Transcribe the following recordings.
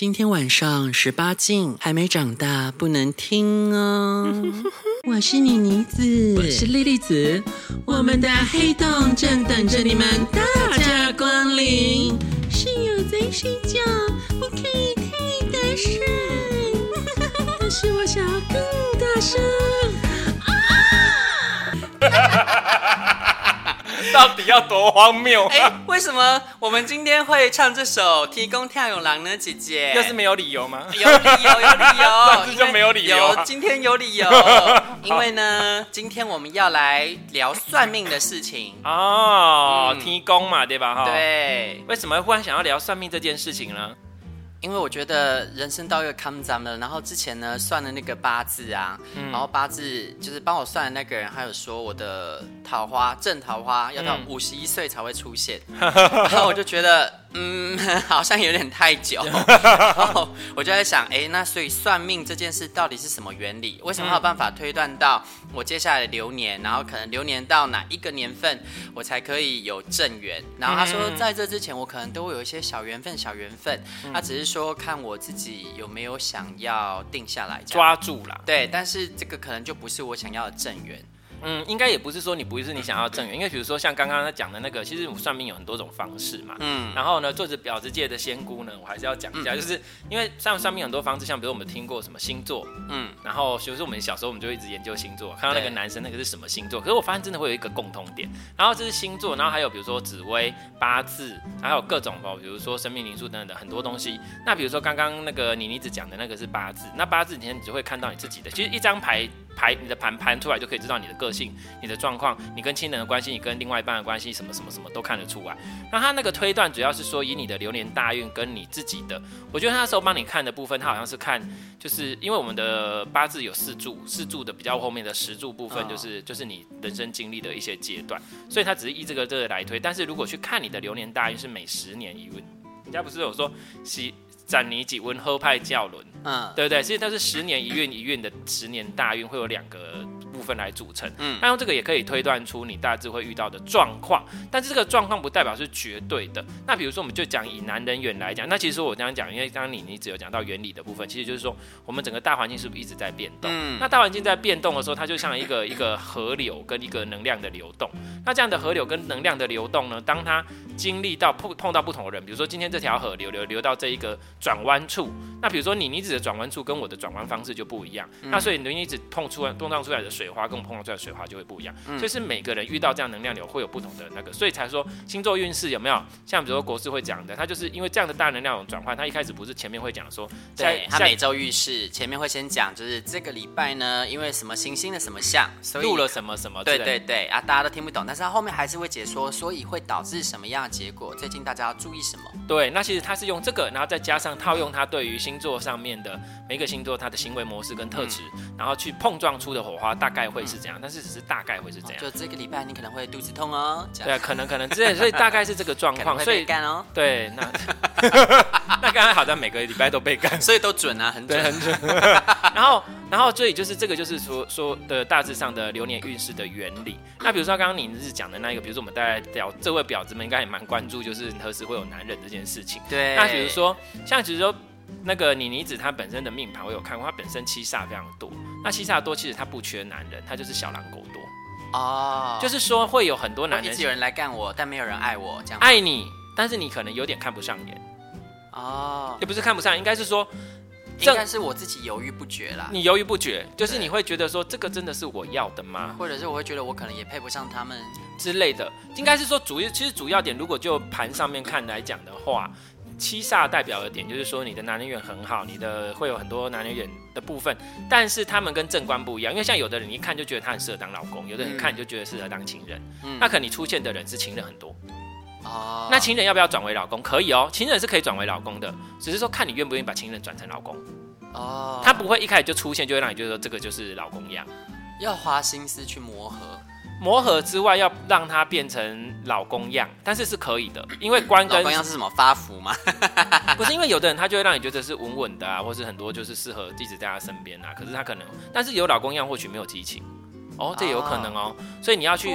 今天晚上十八禁，还没长大不能听哦。我是妮妮子，我是莉莉子，我们的黑洞正等着你们大驾光临。室友在睡觉，不可以太大声，但是我想要更大声。到底要多荒谬？哎、欸，为什么我们今天会唱这首《提供跳勇郎》呢？姐姐，又是没有理由吗？有理由，有理由，这就没有理由。有，今天有理由，因为呢，今天我们要来聊算命的事情哦，嗯、天公嘛，对吧？哈，对。为什么忽然想要聊算命这件事情呢？因为我觉得人生到一个坎站了，然后之前呢算的那个八字啊，嗯、然后八字就是帮我算的那个人，还有说我的桃花正桃花要到五十一岁才会出现，嗯、然后我就觉得。嗯，好像有点太久，然后我就在想，哎，那所以算命这件事到底是什么原理？为什么有办法推断到我接下来的流年，然后可能流年到哪一个年份，我才可以有正缘？然后他说，在这之前，我可能都会有一些小缘分，小缘分，他只是说看我自己有没有想要定下来，抓住了。对，但是这个可能就不是我想要的正缘。嗯，应该也不是说你不是你想要正缘，因为比如说像刚刚他讲的那个，其实我算命有很多种方式嘛。嗯，然后呢，做着婊子界的仙姑呢，我还是要讲一下，嗯、就是因为像算命很多方式，像比如我们听过什么星座，嗯，然后比如说我们小时候我们就一直研究星座，看到那个男生那个是什么星座，可是我发现真的会有一个共通点，然后这是星座，然后还有比如说紫薇八字，还有各种哦，比如说生命灵数等等的很多东西。那比如说刚刚那个妮妮子讲的那个是八字，那八字你就会看到你自己的，其实一张牌。排你的盘盘出来就可以知道你的个性、你的状况、你跟亲人的关系、你跟另外一半的关系，什么什么什么都看得出来。那他那个推断主要是说以你的流年大运跟你自己的，我觉得他那时候帮你看的部分，他好像是看，就是因为我们的八字有四柱，四柱的比较后面的十柱部分就是就是你人生经历的一些阶段，所以他只是依这个这个来推。但是如果去看你的流年大运是每十年一运，人家不是有说喜。斩你几温喝派教轮，嗯，对不对？其实它是十年一运一运的十年大运，会有两个部分来组成。嗯，那用这个也可以推断出你大致会遇到的状况，但是这个状况不代表是绝对的。那比如说，我们就讲以男人远来讲，那其实我刚刚讲，因为刚刚你你只有讲到原理的部分，其实就是说我们整个大环境是不是一直在变动？嗯，那大环境在变动的时候，它就像一个一个河流跟一个能量的流动。那这样的河流跟能量的流动呢，当它经历到碰碰到不同的人，比如说今天这条河流流流到这一个。转弯处，那比如说你妮子的转弯处跟我的转弯方式就不一样，嗯、那所以你妮子碰出来碰撞出来的水花跟我碰撞出来的水花就会不一样，嗯、所以是每个人遇到这样能量流会有不同的那个，所以才说星座运势有没有像比如说国师会讲的，他就是因为这样的大能量转换，他一开始不是前面会讲说，对，他每周运势前面会先讲，就是这个礼拜呢，因为什么行星的什么相，所以录了什么什么，对对对啊，大家都听不懂，但是他后面还是会解说，所以会导致什么样的结果，最近大家要注意什么？对，那其实他是用这个，然后再加上套用他对于于星座上面的每个星座，他的行为模式跟特质，嗯、然后去碰撞出的火花，大概会是这样，但是只是大概会是这样。就这个礼拜你可能会肚子痛哦。对，可能可能之类，所以大概是这个状况。所以干哦。对，那 那刚才好像每个礼拜都被干，所以都准啊，很准很准。然后然后所以就是这个就是说说的大致上的流年运势的原理。那比如说刚刚你是讲的那一个，比如说我们大家表这位婊子们应该也蛮关注，就是何时会有男人这件事情。对。那比如说像其实说。那个妮妮子她本身的命盘我有看过，她本身七煞非常多。那七煞多其实她不缺男人，她就是小狼狗多哦。就是说会有很多男人，一直有人来干我，但没有人爱我，这样爱你，但是你可能有点看不上眼哦。也不是看不上，应该是说，应该是我自己犹豫不决啦。你犹豫不决，就是你会觉得说这个真的是我要的吗？或者是我会觉得我可能也配不上他们之类的。应该是说主要，其实主要点，如果就盘上面看来讲的话。七煞代表的点就是说，你的男人缘很好，你的会有很多男人缘的部分，但是他们跟正官不一样，因为像有的人一看就觉得他很适合当老公，有的人看就觉得适合当情人，嗯、那可能你出现的人是情人很多，哦，那情人要不要转为老公？可以哦，情人是可以转为老公的，只是说看你愿不愿意把情人转成老公，哦，他不会一开始就出现就会让你觉得说这个就是老公一样，要花心思去磨合。磨合之外，要让他变成老公样，但是是可以的，因为官跟老公样是什么发福吗？不是，因为有的人他就会让你觉得是稳稳的啊，或是很多就是适合一直在他身边啊。可是他可能，但是有老公样或许没有激情哦，这有可能哦。所以你要去，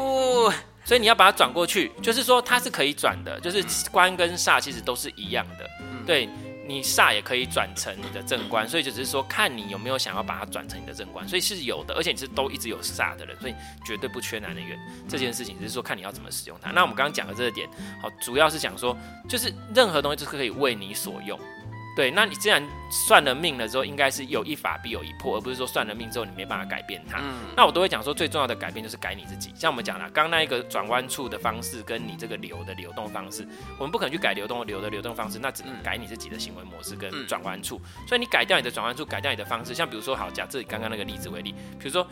所以你要把它转过去，就是说它是可以转的，就是官跟煞其实都是一样的。对，你煞也可以转成你的正官，所以就只是说看你有没有想要把它转成你的正官，所以是有的，而且你是都一直有煞的人，所以绝对不缺男人缘。这件事情只是说看你要怎么使用它。那我们刚刚讲的这个点，好，主要是讲说，就是任何东西都可以为你所用。对，那你既然算了命了之后，应该是有一法必有一破，而不是说算了命之后你没办法改变它。嗯，那我都会讲说，最重要的改变就是改你自己。像我们讲了，刚刚那一个转弯处的方式，跟你这个流的流动方式，我们不可能去改流动流的流动方式，那只能改你自己的行为模式跟转弯处。所以你改掉你的转弯处，改掉你的方式，像比如说，好，假设以刚刚那个例子为例，比如说。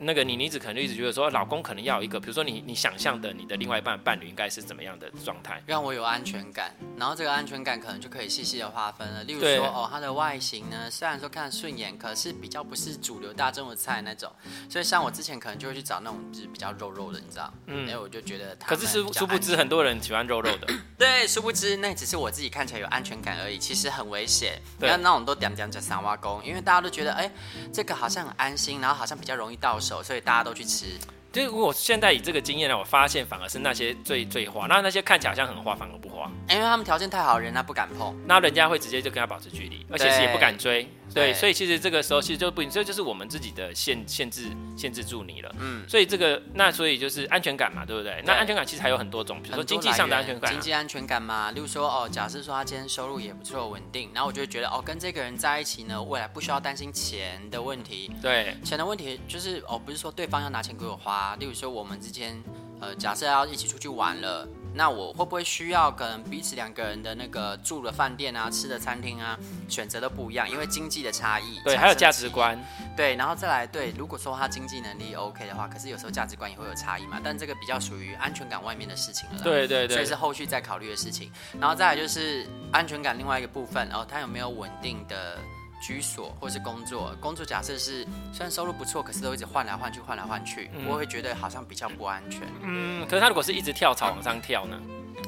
那个你妮子可能就一直觉得说，老公可能要有一个，比如说你你想象的你的另外一半伴侣应该是怎么样的状态，让我有安全感。然后这个安全感可能就可以细细的划分了。例如说，哦，他的外形呢，虽然说看顺眼，可是比较不是主流大众的菜那种。所以像我之前可能就会去找那种就是比较肉肉的，你知道？嗯。因为我就觉得他。可是殊殊不知很多人喜欢肉肉的。对，殊不知那只是我自己看起来有安全感而已，其实很危险。不要那种都点点讲三挖工，因为大家都觉得哎，这个好像很安心，然后好像比较容易到手，所以大家都去。吃，就是如果现在以这个经验呢，我发现反而是那些最最花，那那些看起来好像很花，反而不花，因为他们条件太好，人他不敢碰，那人家会直接就跟他保持距离，而且是也不敢追。对，所以其实这个时候其实就不，这就是我们自己的限限制限制住你了。嗯，所以这个那所以就是安全感嘛，对不对？对，那安全感其实还有很多种，比如说经济上的安全感，经济安全感嘛。例如说哦，假设说他今天收入也不错稳定，然后我就会觉得哦，跟这个人在一起呢，未来不需要担心钱的问题。对，钱的问题就是哦，不是说对方要拿钱给我花。例如说我们之间呃，假设要一起出去玩了。那我会不会需要可能彼此两个人的那个住的饭店啊、吃的餐厅啊，选择都不一样，因为经济的差异。对，还有价值观。对，然后再来对，如果说他经济能力 OK 的话，可是有时候价值观也会有差异嘛。但这个比较属于安全感外面的事情了。对对对。所以是后续再考虑的事情。然后再来就是安全感另外一个部分，然后他有没有稳定的。居所或是工作，工作假设是虽然收入不错，可是都一直换来换去，换来换去，我会觉得好像比较不安全。嗯，可是他如果是一直跳槽往上跳呢？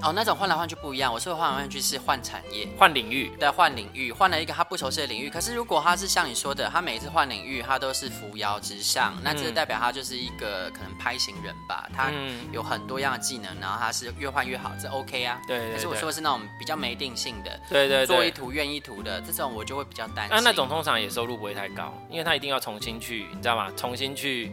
哦，那种换来换去不一样。我说的换来换去是换产业、换领域，对，换领域，换了一个他不熟悉的领域。可是如果他是像你说的，他每一次换领域，他都是扶摇直上，那这代表他就是一个可能拍型人吧？他有很多样的技能，然后他是越换越好，这 OK 啊？对，对，对。可是我说的是那种比较没定性的，对对，对，做一图愿一图的这种，我就会比较担心。那那种通常也收入不会太高，因为他一定要重新去，你知道吗？重新去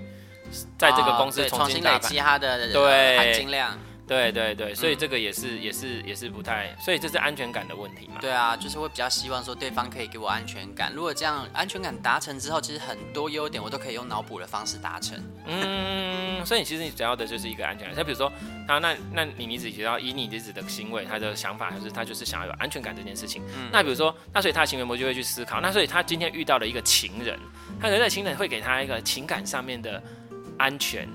在这个公司重新累积他的对含金量。对对对，所以这个也是、嗯、也是也是不太，所以这是安全感的问题嘛。对啊，就是会比较希望说对方可以给我安全感。如果这样安全感达成之后，其实很多优点我都可以用脑补的方式达成。嗯，所以其实你主要的就是一个安全感。像比如说，他那那你你自己要以你自己的行为，他的想法就是他就是想要有安全感这件事情。嗯、那比如说，那所以他的行为模就会去思考。那所以他今天遇到了一个情人，他可能在情人会给他一个情感上面的安全。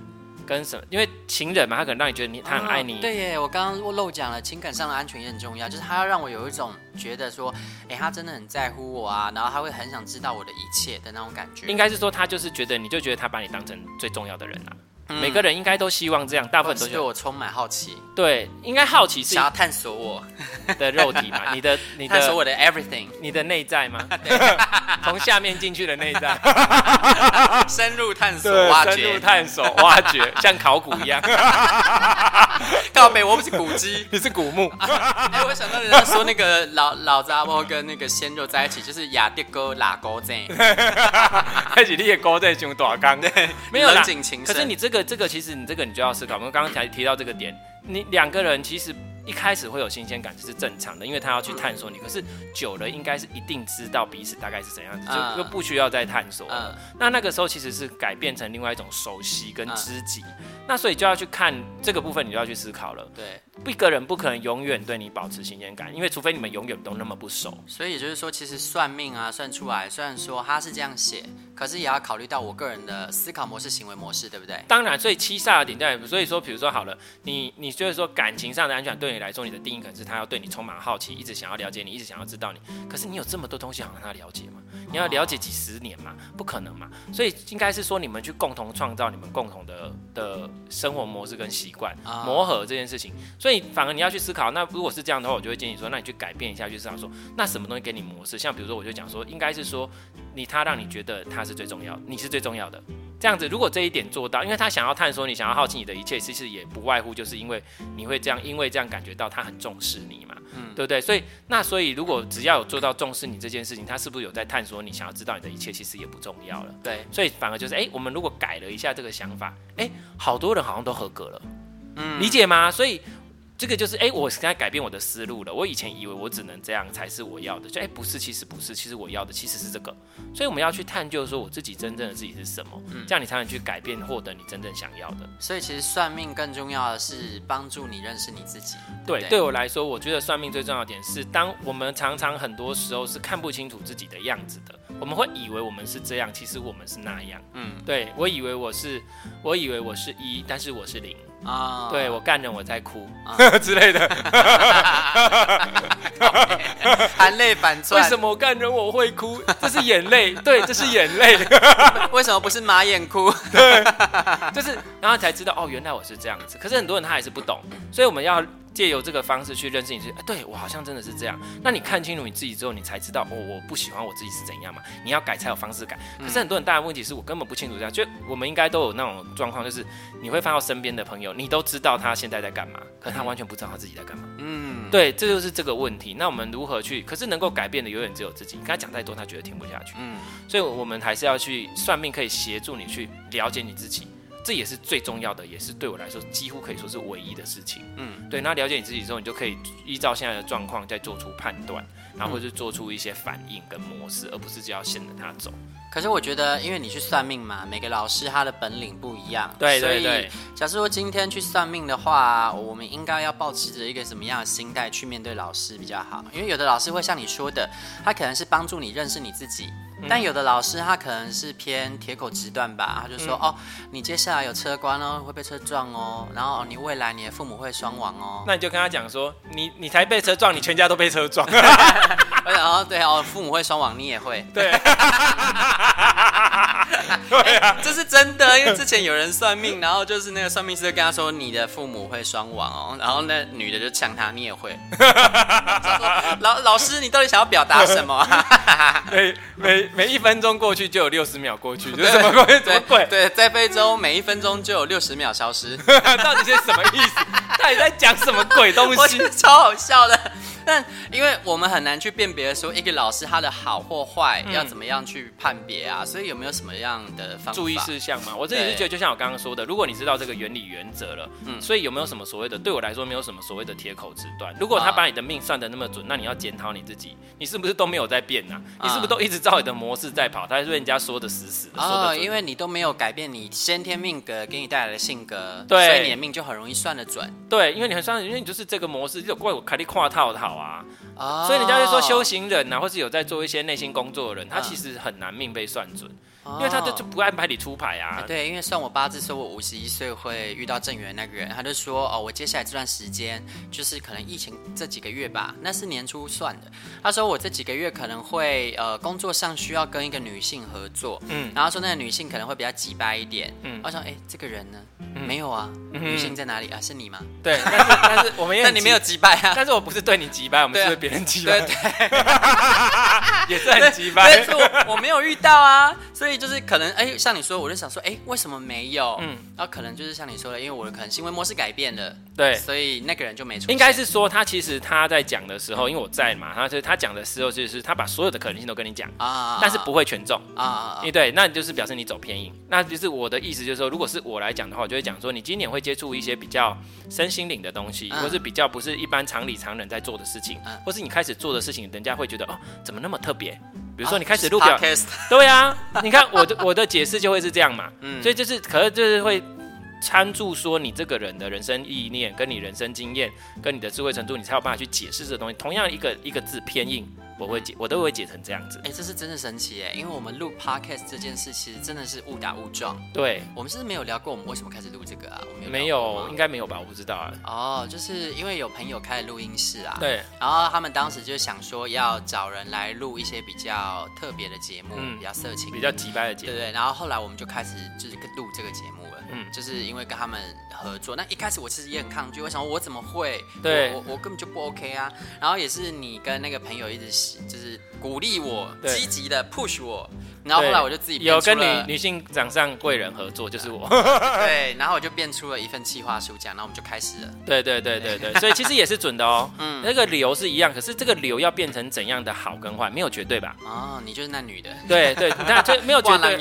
跟什么？因为情人嘛，他可能让你觉得你他很爱你。哦、对耶，我刚刚漏讲了，情感上的安全也很重要，就是他要让我有一种觉得说，哎，他真的很在乎我啊，然后他会很想知道我的一切的那种感觉。应该是说，他就是觉得你就觉得他把你当成最重要的人了、啊。每个人应该都希望这样，大部分都对我充满好奇。对，应该好奇是想要探索我的肉体嘛？你的，你的探索我的 everything，你的内在吗？从下面进去的内在，深入探索、挖掘、深入探索、挖掘，像考古一样。告白，我不是古迹，你是古墓。哎，我想到人家说那个老老杂波跟那个鲜肉在一起，就是亚迪哥拉高正，还是你的高在上大缸？对，没有冷景情。可是你这个。这个其实你这个你就要思考，我们刚刚才提到这个点，你两个人其实一开始会有新鲜感，这是正常的，因为他要去探索你。可是久了，应该是一定知道彼此大概是怎样子，就就不需要再探索了。那那个时候其实是改变成另外一种熟悉跟知己。那所以就要去看这个部分，你就要去思考了。对，一个人不可能永远对你保持新鲜感，因为除非你们永远都那么不熟。所以也就是说，其实算命啊，算出来，虽然说他是这样写，可是也要考虑到我个人的思考模式、行为模式，对不对？当然，所以七煞的点在，所以说，比如说好了，你你就是说感情上的安全感对你来说，你的定义可能是他要对你充满好奇，一直想要了解你，一直想要知道你。可是你有这么多东西想让他了解吗？你要了解几十年嘛？不可能嘛。所以应该是说，你们去共同创造你们共同的的生活模式。跟习惯磨合这件事情，所以反而你要去思考。那如果是这样的话，我就会建议说，那你去改变一下，去思考说，那什么东西给你模式？像比如说，我就讲说，应该是说，你他让你觉得他是最重要的，你是最重要的，这样子，如果这一点做到，因为他想要探索你，想要好奇你的一切，其实也不外乎就是因为你会这样，因为这样感觉到他很重视你嘛，嗯，对不对？所以那所以如果只要有做到重视你这件事情，他是不是有在探索你，想要知道你的一切，其实也不重要了。对，所以反而就是，哎，我们如果改了一下这个想法，哎，好多人好像都合格了，嗯，理解吗？所以。这个就是哎，我现在改变我的思路了。我以前以为我只能这样才是我要的，就哎不是，其实不是，其实我要的其实是这个。所以我们要去探究说我自己真正的自己是什么，嗯，这样你才能去改变，获得你真正想要的。所以其实算命更重要的是帮助你认识你自己。对，对，对我来说，我觉得算命最重要的点是，当我们常常很多时候是看不清楚自己的样子的，我们会以为我们是这样，其实我们是那样。嗯，对，我以为我是，我以为我是一，但是我是零。啊，对我干人我在哭 之类的，含泪反转。为什么我干人我会哭？这是眼泪，对，这是眼泪。为什么不是马眼哭？对，就是然后才知道哦，原来我是这样子。可是很多人他还是不懂，所以我们要。借由这个方式去认识你自己，哎，对我好像真的是这样。那你看清楚你自己之后，你才知道哦，我不喜欢我自己是怎样嘛。你要改才有方式改。可是很多很大的问题是我根本不清楚这样。就我们应该都有那种状况，就是你会发到身边的朋友，你都知道他现在在干嘛，可是他完全不知道他自己在干嘛。嗯，对，这就是这个问题。那我们如何去？可是能够改变的永远只有自己。你跟他讲再多，他觉得听不下去。嗯，所以我们还是要去算命，可以协助你去了解你自己。这也是最重要的，也是对我来说几乎可以说是唯一的事情。嗯，对。那了解你自己之后，你就可以依照现在的状况再做出判断，然后或者做出一些反应跟模式，而不是就要先着他走。可是我觉得，因为你去算命嘛，每个老师他的本领不一样。对对对。假设说今天去算命的话，我们应该要保持着一个什么样的心态去面对老师比较好？因为有的老师会像你说的，他可能是帮助你认识你自己。但有的老师他可能是偏铁口直断吧，他就说、嗯、哦，你接下来有车关哦，会被车撞哦，然后你未来你的父母会双亡哦。那你就跟他讲说，你你才被车撞，你全家都被车撞。然后对哦，父母会双亡，你也会。对。对啊，这是真的，因为之前有人算命，然后就是那个算命师跟他说，你的父母会双亡哦，然后那女的就呛他，你也会。老老师，你到底想要表达什么 啊？每每每一分钟过去就有六十秒过去，这是什么鬼？什么鬼？对，在非洲每一分钟就有六十秒消失，到底是什么意思？到底在讲什么鬼东西？超好笑的。但因为我们很难去辨别说一个老师他的好或坏，要怎么样去判别啊？所以有没有什么样的方法注意事项嘛？我自己是觉得，就像我刚刚说的，如果你知道这个原理原则了，嗯，所以有没有什么所谓的？对我来说，没有什么所谓的铁口直断。如果他把你的命算的那么准，那你要检讨你自己，你是不是都没有在变呐？你是不是都一直照你的模式在跑？他还是被人家说的死死的。哦，因为你都没有改变你先天命格给你带来的性格，对，所以你的命就很容易算得准。对，因为你很算，因为你就是这个模式，就怪我开你跨套套啊。Oh, 所以人家就说修行人呐、啊，或是有在做一些内心工作的人，他其实很难命被算准，oh. 因为他就就不安排你出牌啊。欸、对，因为算我八字说我五十一岁会遇到正缘那个人，他就说哦，我接下来这段时间就是可能疫情这几个月吧，那是年初算的。他说我这几个月可能会呃工作上需要跟一个女性合作，嗯，然后说那个女性可能会比较急掰一点，嗯，我想哎、欸、这个人呢？嗯、没有啊，嗯、女性在哪里啊？是你吗？对，但是但是我们也，但你没有急败啊。但是我不是对你急败，我们是对别人急败。对 对，也是很击败。但是我我没有遇到啊，所以就是可能哎，像你说，我就想说，哎，为什么没有？嗯，然后可能就是像你说的，因为我的可能行为模式改变了，对，所以那个人就没出。应该是说他其实他在讲的时候，因为我在嘛，他就是他讲的时候，就是他把所有的可能性都跟你讲啊，但是不会全中啊。因为对，那就是表示你走偏硬。那就是我的意思，就是说，如果是我来讲的话，我就会讲说，你今年会接触一些比较身心灵的东西，或是比较不是一般常理常人在做的事情，或是你开始做的事情，人家会觉得哦，怎么那么特别？比如说你开始录表，对呀，你看我的我的解释就会是这样嘛，所以就是可能就是会参注说你这个人的人生意念，跟你人生经验，跟你的智慧程度，你才有办法去解释这个东西。同样一个一个字偏硬。我会解，我都会解成这样子。哎、欸，这是真的神奇哎，因为我们录 podcast 这件事，其实真的是误打误撞。对，我们是不是没有聊过我们为什么开始录这个啊？我们有没有，应该没有吧？我不知道啊。哦，就是因为有朋友开了录音室啊。对。然后他们当时就想说要找人来录一些比较特别的节目，嗯、比较色情、比较机掰的节目。对对。然后后来我们就开始就是录这个节目了。嗯。就是因为跟他们合作，那一开始我其实也很抗拒，我想我怎么会？对。我我根本就不 OK 啊。然后也是你跟那个朋友一直。就是鼓励我，积极的 push 我，然后后来我就自己有跟女女性掌上贵人合作，就是我。对，然后我就变出了一份企划书，这样，然后我们就开始了。对对对对对，所以其实也是准的哦。嗯，那个流是一样，可是这个流要变成怎样的好跟坏，没有绝对吧？哦，你就是那女的。对对，那就没有绝 对。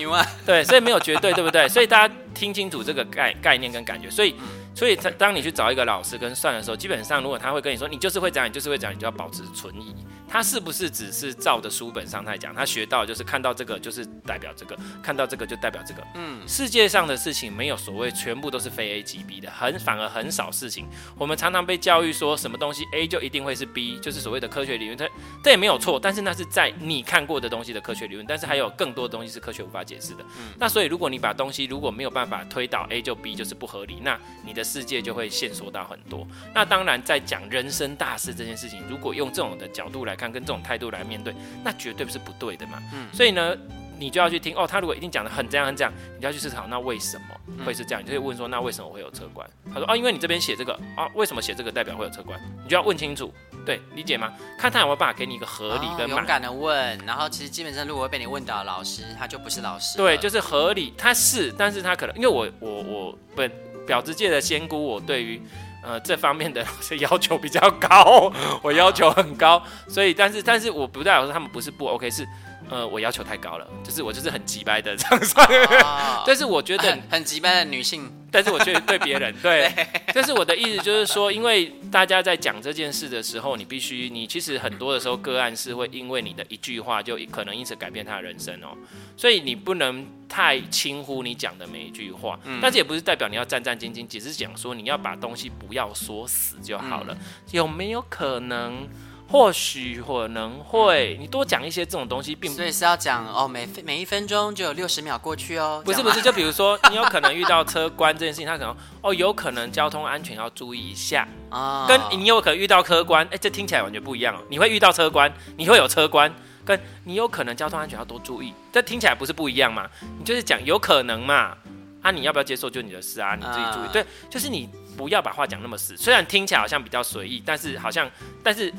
对，所以没有绝对，对不对？所以大家听清楚这个概概念跟感觉，所以。所以，当你去找一个老师跟算的时候，基本上如果他会跟你说，你就是会这样，你就是会这样，你就要保持存疑。他是不是只是照着书本上在讲？他学到就是看到这个就是代表这个，看到这个就代表这个。嗯，世界上的事情没有所谓全部都是非 A 即 B 的，很反而很少事情。我们常常被教育说什么东西 A 就一定会是 B，就是所谓的科学理论。它这也没有错，但是那是在你看过的东西的科学理论。但是还有更多的东西是科学无法解释的。嗯，那所以如果你把东西如果没有办法推导 A 就 B 就是不合理，那你的世界就会限缩到很多。那当然在讲人生大事这件事情，如果用这种的角度来看，跟这种态度来。面对那绝对不是不对的嘛，嗯，所以呢，你就要去听哦。他如果一定讲的很这样很这样，你就要去思考，那为什么会是这样？你就会问说，那为什么会有车关？他说哦，因为你这边写这个啊，为什么写这个代表会有车关？你就要问清楚，对，理解吗？看他有没有办法给你一个合理跟、哦、勇敢的问。然后其实基本上，如果被你问到老师，他就不是老师。对，就是合理，他是，但是他可能因为我我我本表子界的仙姑，我对于。呃，这方面的 要求比较高，我要求很高，所以，但是，但是我不代表说他们不是不 OK，是，呃，我要求太高了，就是我就是很急掰的这样算，哦、但是我觉得很很急掰的女性。但是我觉得对别人对，但是我的意思就是说，因为大家在讲这件事的时候，你必须，你其实很多的时候个案是会因为你的一句话就可能因此改变他的人生哦，所以你不能太轻忽你讲的每一句话，但是也不是代表你要战战兢兢，只是讲说你要把东西不要说死就好了，有没有可能？或许可能会，你多讲一些这种东西，并不所以是要讲哦，每每一分钟就有六十秒过去哦。不是不是，就比如说你有可能遇到车关这件事情，他可能 哦，有可能交通安全要注意一下啊。哦、跟你有可能遇到车关，哎，这听起来完全不一样哦。你会遇到车关，你会有车关，跟你有可能交通安全要多注意，这听起来不是不一样吗？你就是讲有可能嘛，啊，你要不要接受就你的事啊，你自己注意。呃、对，就是你不要把话讲那么死，虽然听起来好像比较随意，但是好像但是。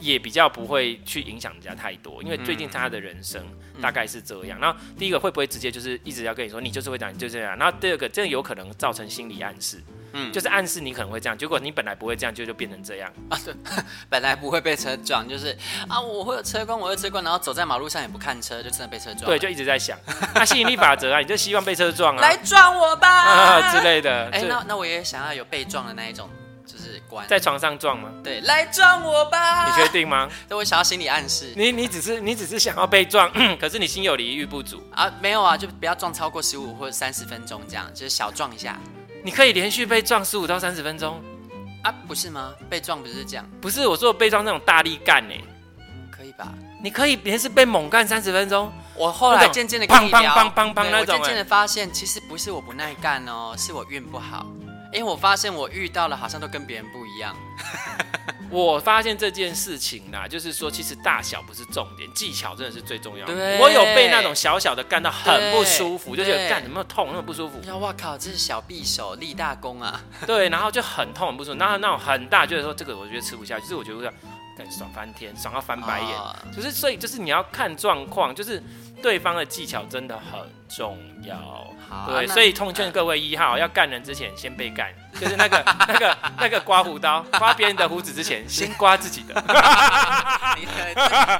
也比较不会去影响人家太多，因为最近他的人生大概是这样。然后第一个会不会直接就是一直要跟你说，你就是会这样，你就这样。然后第二个，这有可能造成心理暗示，嗯，就是暗示你可能会这样，结果你本来不会这样，就就变成这样啊。对，本来不会被车撞，就是啊，我会有车关，我会有车关，然后走在马路上也不看车，就真的被车撞。对，就一直在想，那吸引力法则啊，你就希望被车撞啊，来撞我吧啊 之类的。哎，那那我也想要有被撞的那一种。在床上撞吗？对，来撞我吧！你确定吗？那我想要心理暗示。你你只是你只是想要被撞，可是你心有余欲不足啊？没有啊，就不要撞超过十五或者三十分钟这样，就是小撞一下。你可以连续被撞十五到三十分钟啊？不是吗？被撞不是这样？不是，我说被撞那种大力干呢？可以吧？你可以连续被猛干三十分钟。我后来渐渐的跟你聊，我渐渐的发现，其实不是我不耐干哦，是我运不好。因为我发现我遇到了好像都跟别人不一样。我发现这件事情啦，就是说其实大小不是重点，技巧真的是最重要的。我有被那种小小的干到很不舒服，就觉得干怎么痛那么不舒服。哇靠，这是小匕首立大功啊！对，然后就很痛很不舒服，然后那种很大，就是说这个我觉得吃不下去，就是我觉得感觉爽翻天，爽到翻白眼。哦、就是所以就是你要看状况，就是对方的技巧真的很重要。对，所以奉劝各位一号，要干人之前先被干，就是那个 那个那个刮胡刀，刮别人的胡子之前，先刮自己的。你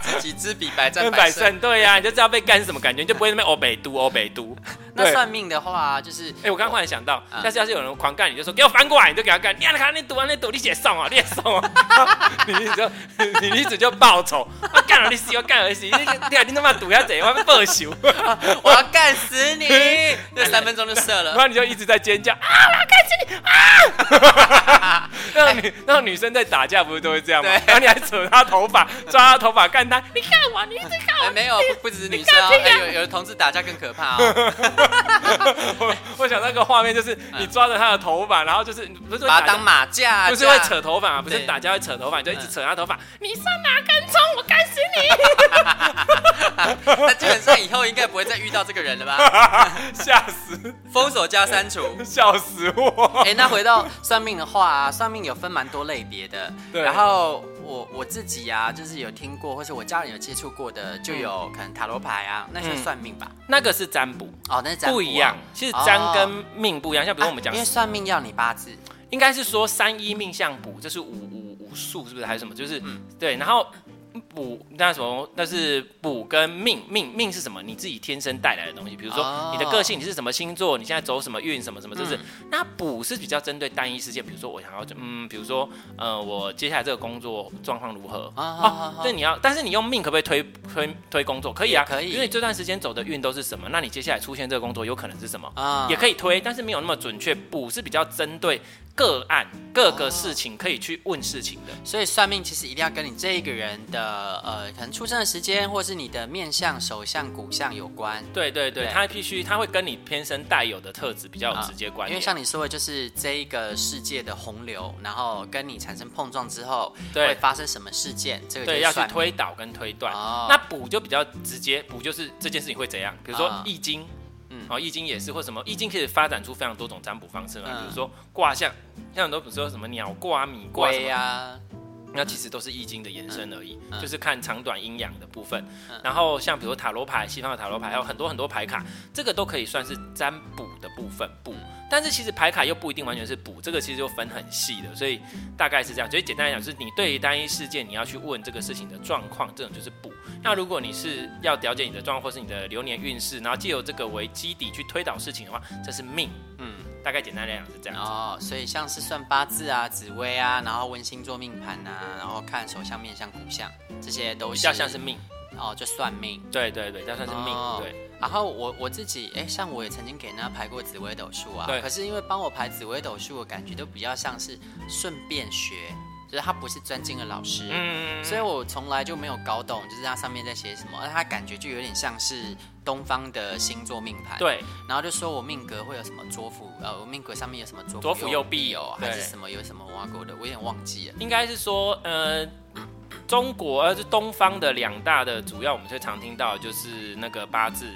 自己知彼百战百胜，对呀，你就知道被干是什么感觉，你就不会那么欧北都欧北都。那算命的话，就是哎，我刚刚忽然想到，下次要是有人狂干，你就说给我翻过来，你就给他干。你看，你赌啊，那赌，你写送啊，你写送啊，你你就你你只就报仇，我干了你死，我干了你死，你你你他妈赌下贼，我要报仇，我要干死你。这三分钟就射了，然后你就一直在尖叫 啊！我要干死你啊！那女那种女生在打架不是都会这样吗？然后你还扯她头发，抓她头发干她，你看我，你一直看我。没有，不只是女生，有有的同志打架更可怕哦。我我想那个画面就是你抓着她的头发，然后就是不是把她当马架，不是会扯头发啊？不是打架会扯头发，你就一直扯她头发。你上哪根葱？我干死你！那基本上以后应该不会再遇到这个人了吧？吓死！封锁加删除，笑死我！哎、欸，那回到算命的话啊，算命有分蛮多类别的。对。然后我我自己啊，就是有听过，或是我家人有接触过的，就有可能塔罗牌啊，那些算命吧？嗯、那个是占卜哦，那是占卜、啊、不一样。其实占跟命不一样，像比如说我们讲、啊，因为算命要你八字，应该是说三一命相卜，这是五五五术，是不是？还是什么？就是、嗯、对，然后。卜那什么？那是补跟命命命是什么？你自己天生带来的东西。比如说你的个性，你是什么星座？你现在走什么运？什么什么？就是、嗯、那补是比较针对单一事件。比如说我想要嗯，比如说呃，我接下来这个工作状况如何？啊，对，你要，但是你用命可不可以推推推工作？可以啊，可以。因为这段时间走的运都是什么？那你接下来出现这个工作有可能是什么？啊，也可以推，但是没有那么准确。补是比较针对。个案各个事情可以去问事情的，所以算命其实一定要跟你这一个人的呃，可能出生的时间，或是你的面相、手相、骨相有关。对对对，他必须他会跟你天生带有的特质比较有直接关系。因为像你说的，就是这一个世界的洪流，然后跟你产生碰撞之后，对，会发生什么事件？这个对要去推导跟推断。那卜就比较直接，卜就是这件事情会怎样？比如说易经。哦，易经也是，或什么易经可以发展出非常多种占卜方式嘛，嗯、比如说卦象，像很多比如说什么鸟卦、米卦什么呀，那其实都是易经的延伸而已，嗯、就是看长短阴阳的部分。嗯、然后像比如塔罗牌，西方的塔罗牌还有很多很多牌卡，这个都可以算是占卜的部分，卜。但是其实牌卡又不一定完全是卜，这个其实就分很细的，所以大概是这样。所以简单来讲，就是你对于单一事件，你要去问这个事情的状况，这种就是卜。那如果你是要了解你的状况，或是你的流年运势，然后借由这个为基底去推导事情的话，这是命。嗯，大概简单来讲是这样。哦，所以像是算八字啊、紫薇啊，然后问星座命盘啊，然后看手相、面相、骨相，这些都是比较像是命。哦，就算命。对对对，这算是命。哦、对。然后我我自己哎，像我也曾经给人家排过紫微斗数啊，对。可是因为帮我排紫微斗数，我感觉都比较像是顺便学，就是他不是专精的老师，嗯，所以我从来就没有搞懂，就是他上面在写什么，而他感觉就有点像是东方的星座命盘，对。然后就说我命格会有什么左辅，呃，我命格上面有什么左左辅右弼哦，还是什么有什么挖过的，我有点忘记了。应该是说呃。中国，而是东方的两大的主要，我们最常听到的就是那个八字，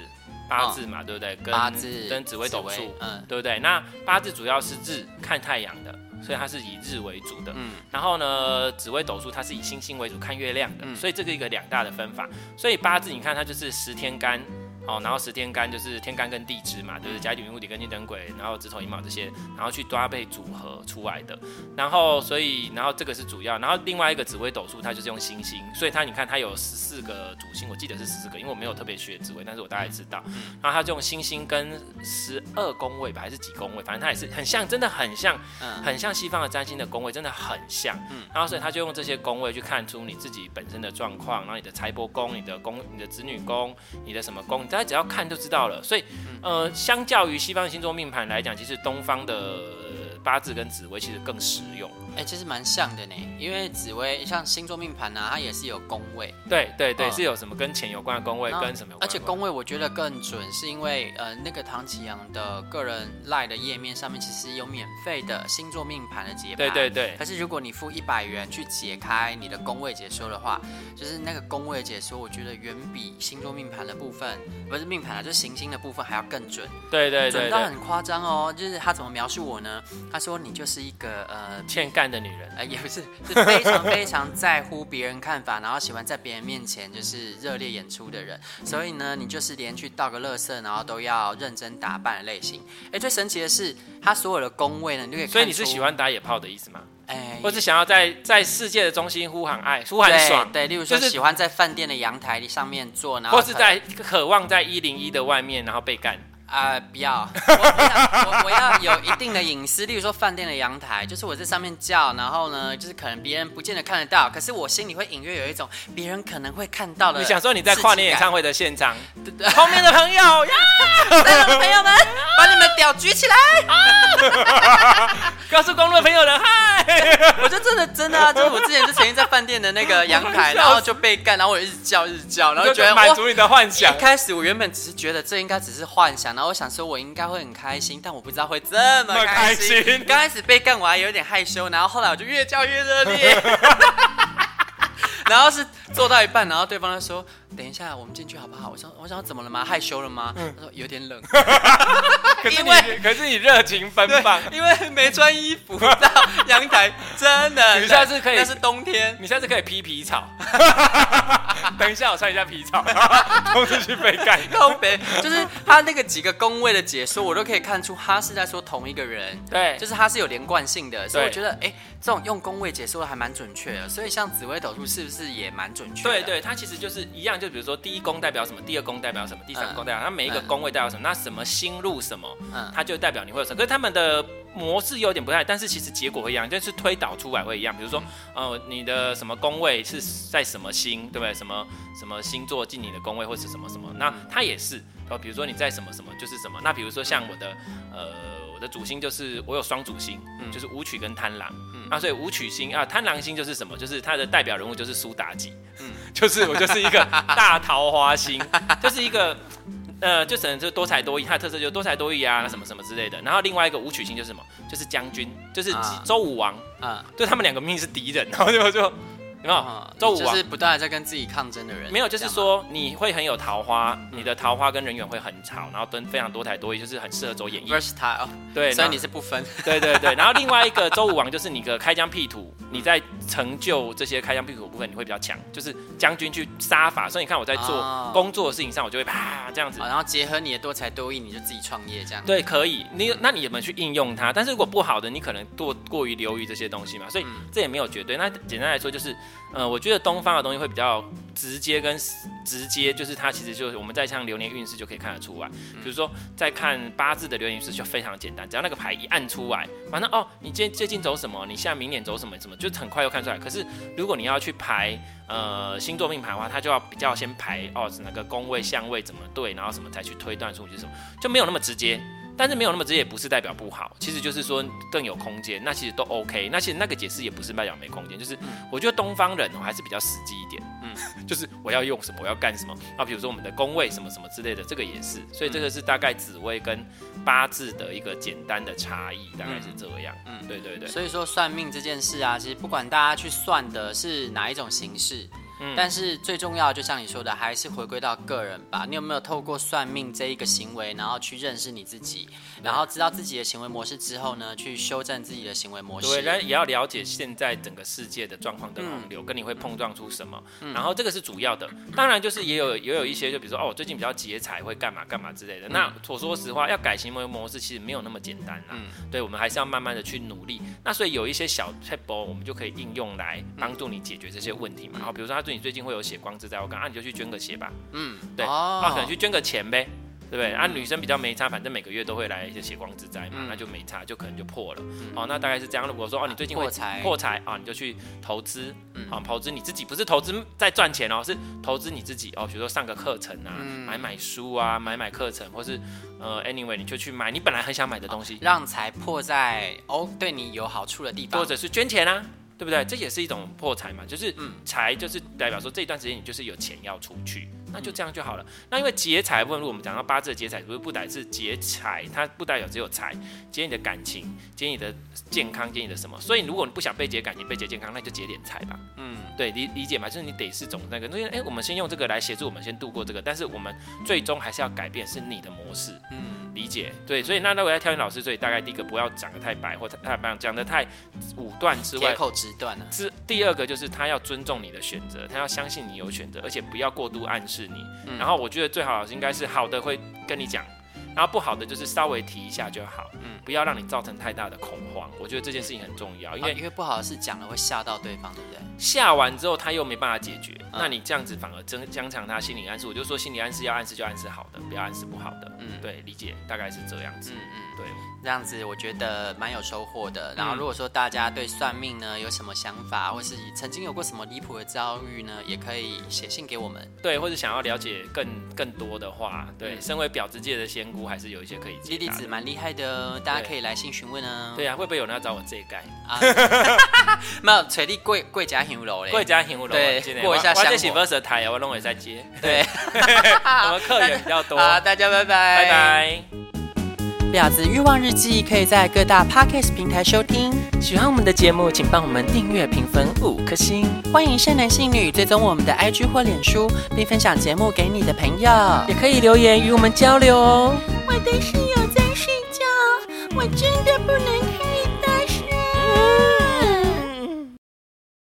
八字嘛，哦、对不对？跟八字跟紫微斗数，嗯，对不对？那八字主要是日看太阳的，所以它是以日为主的。嗯，然后呢，紫微斗数它是以星星为主，看月亮的，嗯、所以这个一个两大的分法。所以八字你看它就是十天干。哦，然后十天干就是天干跟地支嘛，就是甲乙丙戊己庚辛壬癸，然后子丑寅卯这些，然后去搭配组合出来的。然后所以，然后这个是主要，然后另外一个紫微斗数它就是用星星，所以它你看它有十四个主星，我记得是十四个，因为我没有特别学紫微，但是我大概知道。然后它就用星星跟十二宫位吧，还是几宫位，反正它也是很像，真的很像，很像西方的占星的宫位，真的很像。然后所以他就用这些宫位去看出你自己本身的状况，然后你的财帛宫、你的宫、你的子女宫、你的什么宫。大家只要看就知道了，所以，呃，相较于西方星座命盘来讲，其实东方的八字跟紫微其实更实用。哎、欸，其实蛮像的呢，因为紫薇像星座命盘啊，它也是有宫位。对对对，哦、是有什么跟钱有关的宫位，跟什么有关？而且宫位我觉得更准，是因为呃，那个唐启阳的个人 LINE 的页面上面其实有免费的星座命盘的解盘。对对对。可是如果你付一百元去解开你的宫位解说的话，就是那个宫位解说，我觉得远比星座命盘的部分，不是命盘啊，就是行星的部分还要更准。对对对，对。准到很夸张哦，就是他怎么描述我呢？他说你就是一个呃欠干的女人，呃，也不是，是非常非常在乎别人看法，然后喜欢在别人面前就是热烈演出的人。所以呢，你就是连去倒个垃圾，然后都要认真打扮的类型。哎，最神奇的是，他所有的工位呢，你就可以。所以你是喜欢打野炮的意思吗？哎，或是想要在在世界的中心呼喊爱，呼喊爽？对，例如说喜欢在饭店的阳台上面坐，然后或是在渴望在一零一的外面，然后被干。啊、呃，不要，我不要，我我要有一定的隐私，例如说饭店的阳台，就是我在上面叫，然后呢，就是可能别人不见得看得到，可是我心里会隐约有一种别人可能会看到的。你想说你在跨年演唱会的现场，后面的朋友呀，在场 的朋友们，把你们屌举起来，高速公路的朋友们嗨，我就真的真的啊，就是我之前就曾经在饭店的那个 阳台，然后就被干，然后我一直叫一直叫，然后觉得满足你的幻想。一开始我原本只是觉得这应该只是幻想，然后我想说我应该会很开心，但我不知道会这么开心。刚开始被干我还有点害羞，然后后来我就越叫越热烈。然后是做到一半，然后对方就说：“等一下，我们进去好不好？”我想：“我想怎么了吗？害羞了吗？”嗯、他说：“有点冷。”因为可是你热情奔放，因为没穿衣服到阳台，真的。你下次可以，那是冬天，你下次可以披皮草。等一下，我穿一下皮草，同时去被盖。告别就是他那个几个宫位的解说，我都可以看出他是在说同一个人。对，就是他是有连贯性的，所以我觉得，哎，这种用宫位解说的还蛮准确的。所以像紫微斗数是不是也蛮准确？对对，它其实就是一样，就比如说第一宫代表什么，第二宫代表什么，第三宫代表它每一个宫位代表什么，那什么星入什么，嗯，它就代表你会有什么。可是他们的模式有点不太，但是其实结果会一样，就是推导出来会一样。比如说，呃，你的什么宫位是在什么星，对不对？什么什么星座进你的宫位，或是什么什么，那它也是。哦，比如说你在什么什么就是什么。那比如说像我的，呃，我的主星就是我有双主星，嗯，就是武曲跟贪狼，嗯，啊，所以武曲星啊，贪狼星就是什么？就是它的代表人物就是苏妲己，嗯，就是我就是一个大桃花心，就是一个。呃，就只能就多才多艺，它的特色就是多才多艺啊，什么什么之类的。然后另外一个武曲星就是什么？就是将军，就是周武王啊，就他们两个明明是敌人，然后就就。有没有？周武就是不断在跟自己抗争的人。没有，就是说你会很有桃花，你的桃花跟人缘会很好，然后都非常多才多艺，就是很适合走演艺。Versatile。对，所以你是不分。对对对。然后另外一个 周武王就是你的开疆辟土，你在成就这些开疆辟土部分你会比较强，就是将军去杀伐。所以你看我在做工作的事情上，我就会啪这样子。然后结合你的多才多艺，你就自己创业这样。对，可以。你那你有没有去应用它？但是如果不好的，你可能过过于流于这些东西嘛。所以这也没有绝对。那简单来说就是。呃，我觉得东方的东西会比较直接跟直接，就是它其实就是我们在像流年运势就可以看得出来。比如说在看八字的流年运势就非常简单，只要那个牌一按出来，反正哦，你今最近走什么，你现在明年走什么什么，就很快就看出来。可是如果你要去排呃星座命盘的话，它就要比较先排哦，是哪个宫位相位怎么对，然后什么才去推断出去什么，就没有那么直接。但是没有那么直接也不是代表不好，其实就是说更有空间，那其实都 OK。那其实那个解释也不是代表没空间，就是我觉得东方人哦还是比较实际一点，嗯，就是我要用什么，我要干什么那，比如说我们的宫位什么什么之类的，这个也是，所以这个是大概紫微跟八字的一个简单的差异，大概是这样，嗯，对对对。所以说算命这件事啊，其实不管大家去算的是哪一种形式。但是最重要的，就像你说的，还是回归到个人吧。你有没有透过算命这一个行为，然后去认识你自己，然后知道自己的行为模式之后呢，去修正自己的行为模式？对，然后也要了解现在整个世界的状况的洪流，跟你会碰撞出什么。然后这个是主要的。当然，就是也有也有一些，就比如说哦，我最近比较劫财，会干嘛干嘛之类的。那我说实话，要改行为模式，其实没有那么简单啦。嗯。对，我们还是要慢慢的去努力。那所以有一些小撇步，我们就可以应用来帮助你解决这些问题嘛。然后比如说他对你最近会有血光。之灾我讲啊，你就去捐个血吧。嗯，对，哦、啊，可能去捐个钱呗，对不对？啊，女生比较没差，反正每个月都会来一些血光之灾嘛，嗯、那就没差，就可能就破了。嗯、哦，那大概是这样。如果说哦，你最近会破财，破财啊，你就去投资，嗯、啊，投资你自己，不是投资在赚钱哦，是投资你自己哦。比如说上个课程啊，嗯、买买书啊，买买课程，或是呃，anyway，你就去买你本来很想买的东西，让财破在哦对你有好处的地方，或者是捐钱啊。对不对？这也是一种破财嘛，就是财就是代表说这一段时间你就是有钱要出去，那就这样就好了。那因为劫财的部分，如果我们讲到八字的劫财，不是不代是劫财，它不代表只有财，劫你的感情，劫你的健康，劫你的什么？所以如果你不想被劫感情，被劫健康，那就劫点财吧。嗯，对，理理解嘛，就是你得是种那个，因为哎，我们先用这个来协助我们先度过这个，但是我们最终还是要改变是你的模式。嗯。理解对，所以那那我要挑选老师，所以大概第一个不要讲的太白或太白，讲的太武断之外，铁口直断呢。是第二个就是他要尊重你的选择，他要相信你有选择，而且不要过度暗示你。嗯、然后我觉得最好老师应该是好的会跟你讲，然后不好的就是稍微提一下就好，嗯，不要让你造成太大的恐慌。我觉得这件事情很重要，因为、啊、因为不好的事讲了会吓到对方，对不对？吓完之后他又没办法解决，嗯、那你这样子反而增加强他心理暗示。我就说心理暗示要暗示就暗示好的，不要暗示不好的。嗯，对，理解大概是这样子。嗯嗯，对。这样子我觉得蛮有收获的。然后如果说大家对算命呢有什么想法，或是曾经有过什么离谱的遭遇呢，也可以写信给我们。对，或者想要了解更更多的话，对，身为婊子界的仙姑，还是有一些可以。莉莉子蛮厉害的，大家可以来信询问啊。对啊，会不会有人要找我这一盖啊？没有，垂地贵贵家香楼嘞，贵家香楼。对，过一下香火。我这是不是台，我弄也在接。对，我们客源比较多。好，大家拜拜，拜拜。婊子欲望日记可以在各大 Podcast 平台收听。喜欢我们的节目，请帮我们订阅、评分五颗星。欢迎善男信女追踪我们的 IG 或脸书，并分享节目给你的朋友，也可以留言与我们交流哦。我的室友在睡觉，我真的不能。